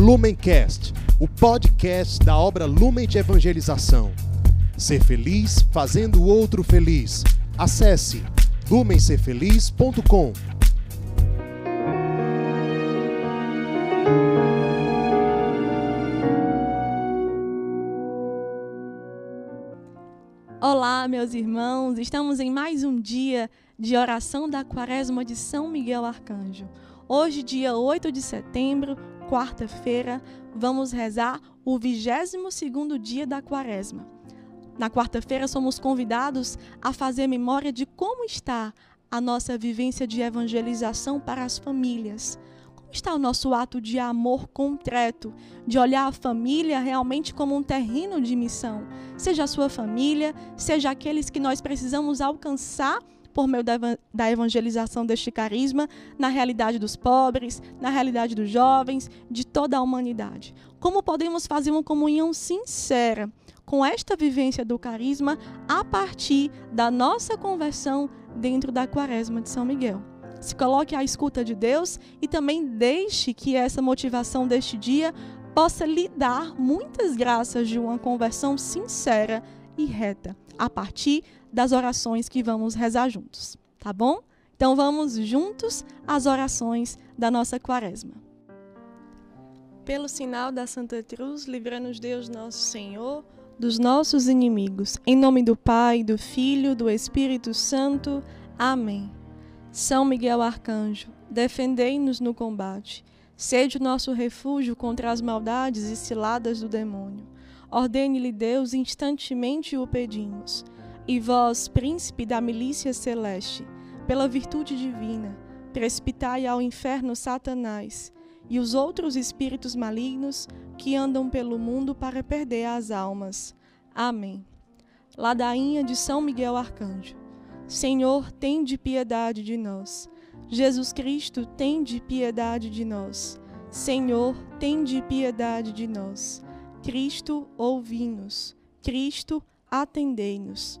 Lumencast, o podcast da obra Lumen de Evangelização. Ser feliz fazendo o outro feliz. Acesse lumencerfeliz.com. Olá, meus irmãos, estamos em mais um dia de oração da Quaresma de São Miguel Arcanjo. Hoje, dia 8 de setembro, quarta-feira, vamos rezar o 22º dia da Quaresma. Na quarta-feira somos convidados a fazer memória de como está a nossa vivência de evangelização para as famílias. Como está o nosso ato de amor concreto, de olhar a família realmente como um terreno de missão, seja a sua família, seja aqueles que nós precisamos alcançar por meio da evangelização deste carisma na realidade dos pobres, na realidade dos jovens, de toda a humanidade. Como podemos fazer uma comunhão sincera com esta vivência do carisma a partir da nossa conversão dentro da Quaresma de São Miguel? se coloque à escuta de Deus e também deixe que essa motivação deste dia possa lhe dar muitas graças de uma conversão sincera e reta, a partir das orações que vamos rezar juntos, tá bom? Então vamos juntos às orações da nossa quaresma. Pelo sinal da Santa Cruz, livra-nos Deus nosso Senhor dos nossos inimigos. Em nome do Pai, do Filho, do Espírito Santo. Amém. São Miguel Arcanjo, defendei-nos no combate. Sede o nosso refúgio contra as maldades e ciladas do demônio. Ordene-lhe Deus, instantemente o pedimos. E vós, príncipe da milícia celeste, pela virtude divina, precipitai ao inferno Satanás e os outros espíritos malignos que andam pelo mundo para perder as almas. Amém. Ladainha de São Miguel Arcanjo. Senhor, tem de piedade de nós. Jesus Cristo, tem de piedade de nós. Senhor, tem de piedade de nós. Cristo, ouvi-nos. Cristo, atendei-nos.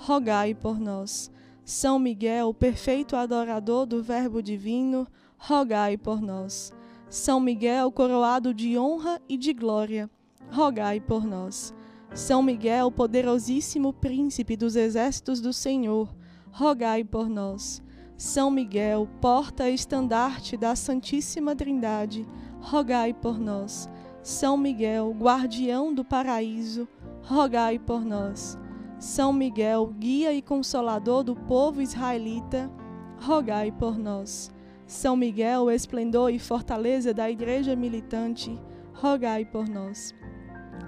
rogai por nós. São Miguel, perfeito adorador do Verbo divino, rogai por nós. São Miguel, coroado de honra e de glória, rogai por nós. São Miguel, poderosíssimo príncipe dos exércitos do Senhor, rogai por nós. São Miguel, porta estandarte da Santíssima Trindade, rogai por nós. São Miguel, guardião do paraíso, rogai por nós. São Miguel, guia e consolador do povo israelita, rogai por nós. São Miguel, esplendor e fortaleza da igreja militante, rogai por nós.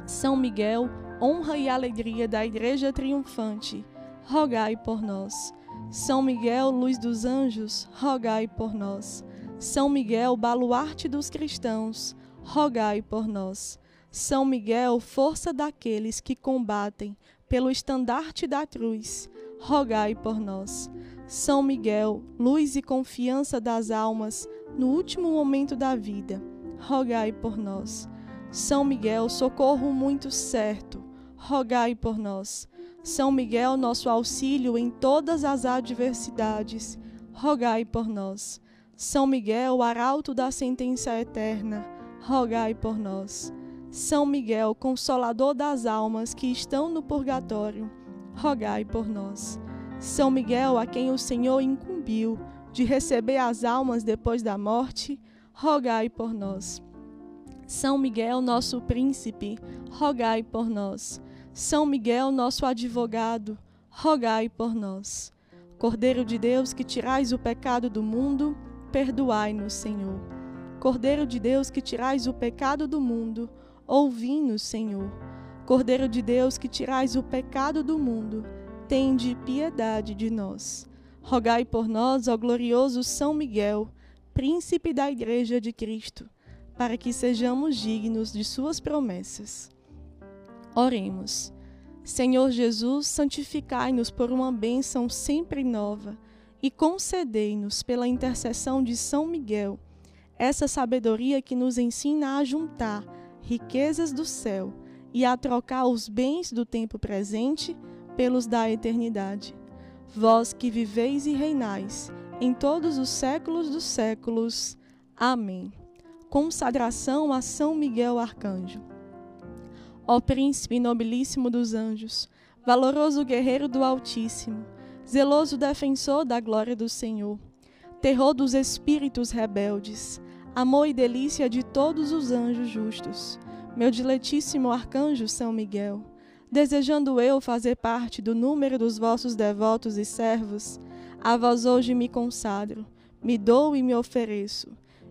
São Miguel, honra e alegria da Igreja triunfante, rogai por nós. São Miguel, luz dos anjos, rogai por nós. São Miguel, baluarte dos cristãos, rogai por nós. São Miguel, força daqueles que combatem pelo estandarte da cruz, rogai por nós. São Miguel, luz e confiança das almas no último momento da vida, rogai por nós. São Miguel, socorro muito certo, rogai por nós. São Miguel, nosso auxílio em todas as adversidades, rogai por nós. São Miguel, arauto da sentença eterna, rogai por nós. São Miguel, consolador das almas que estão no purgatório, rogai por nós. São Miguel, a quem o Senhor incumbiu de receber as almas depois da morte, rogai por nós. São Miguel, nosso príncipe, rogai por nós. São Miguel, nosso advogado, rogai por nós. Cordeiro de Deus, que tirais o pecado do mundo, perdoai-nos, Senhor. Cordeiro de Deus, que tirais o pecado do mundo, ouvi-nos, Senhor. Cordeiro de Deus, que tirais o pecado do mundo, tende piedade de nós. Rogai por nós, ó glorioso São Miguel, príncipe da Igreja de Cristo para que sejamos dignos de Suas promessas. Oremos. Senhor Jesus, santificai-nos por uma bênção sempre nova e concedei-nos, pela intercessão de São Miguel, essa sabedoria que nos ensina a juntar riquezas do céu e a trocar os bens do tempo presente pelos da eternidade. Vós que viveis e reinais em todos os séculos dos séculos. Amém. Consagração a São Miguel Arcanjo. Ó príncipe nobilíssimo dos anjos, valoroso guerreiro do Altíssimo, zeloso defensor da glória do Senhor, terror dos espíritos rebeldes, amor e delícia de todos os anjos justos, meu diletíssimo arcanjo São Miguel, desejando eu fazer parte do número dos vossos devotos e servos, a vós hoje me consagro, me dou e me ofereço,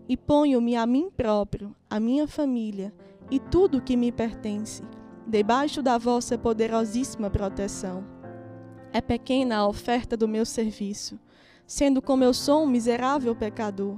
e ponho-me a mim próprio, a minha família e tudo que me pertence, debaixo da vossa poderosíssima proteção. É pequena a oferta do meu serviço, sendo como eu sou um miserável pecador,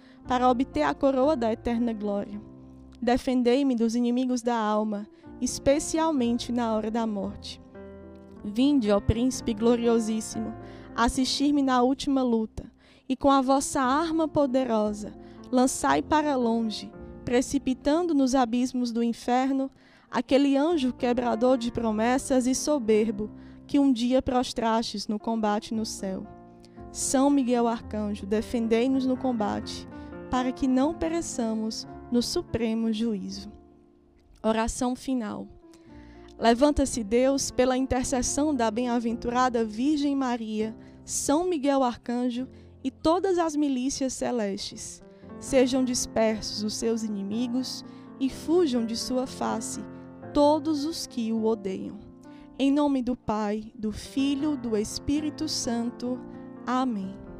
para obter a coroa da eterna glória. Defendei-me dos inimigos da alma, especialmente na hora da morte. Vinde, ó Príncipe gloriosíssimo, assistir-me na última luta, e com a vossa arma poderosa, lançai para longe precipitando nos abismos do inferno aquele anjo quebrador de promessas e soberbo que um dia prostrastes no combate no céu. São Miguel Arcanjo, defendei-nos no combate, para que não pereçamos no supremo juízo. Oração final. Levanta-se Deus pela intercessão da bem-aventurada Virgem Maria, São Miguel Arcanjo e todas as milícias celestes Sejam dispersos os seus inimigos e fujam de sua face todos os que o odeiam. Em nome do Pai, do Filho, do Espírito Santo. Amém.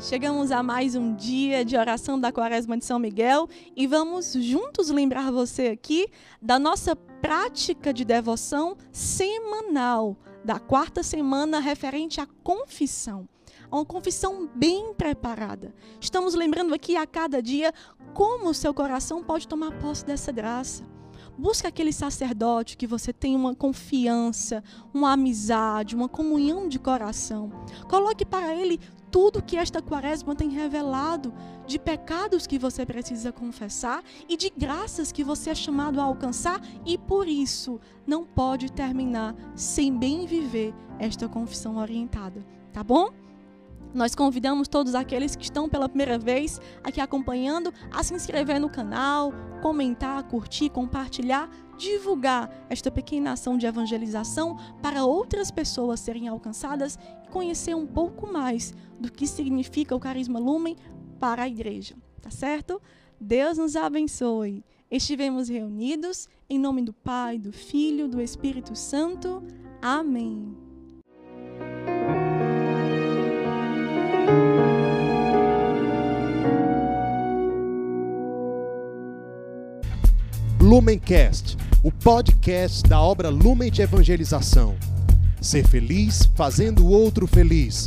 Chegamos a mais um dia de oração da Quaresma de São Miguel e vamos juntos lembrar você aqui da nossa prática de devoção semanal, da quarta semana referente à confissão uma confissão bem preparada. Estamos lembrando aqui a cada dia como o seu coração pode tomar posse dessa graça. Busque aquele sacerdote que você tem uma confiança, uma amizade, uma comunhão de coração. Coloque para ele tudo que esta quaresma tem revelado de pecados que você precisa confessar e de graças que você é chamado a alcançar e por isso não pode terminar sem bem viver esta confissão orientada, tá bom? Nós convidamos todos aqueles que estão pela primeira vez aqui acompanhando a se inscrever no canal, comentar, curtir, compartilhar, divulgar esta pequena ação de evangelização para outras pessoas serem alcançadas e conhecer um pouco mais do que significa o carisma Lumen para a igreja, tá certo? Deus nos abençoe. Estivemos reunidos em nome do Pai, do Filho, do Espírito Santo. Amém. Lumencast, o podcast da obra Lumen de Evangelização. Ser feliz fazendo o outro feliz.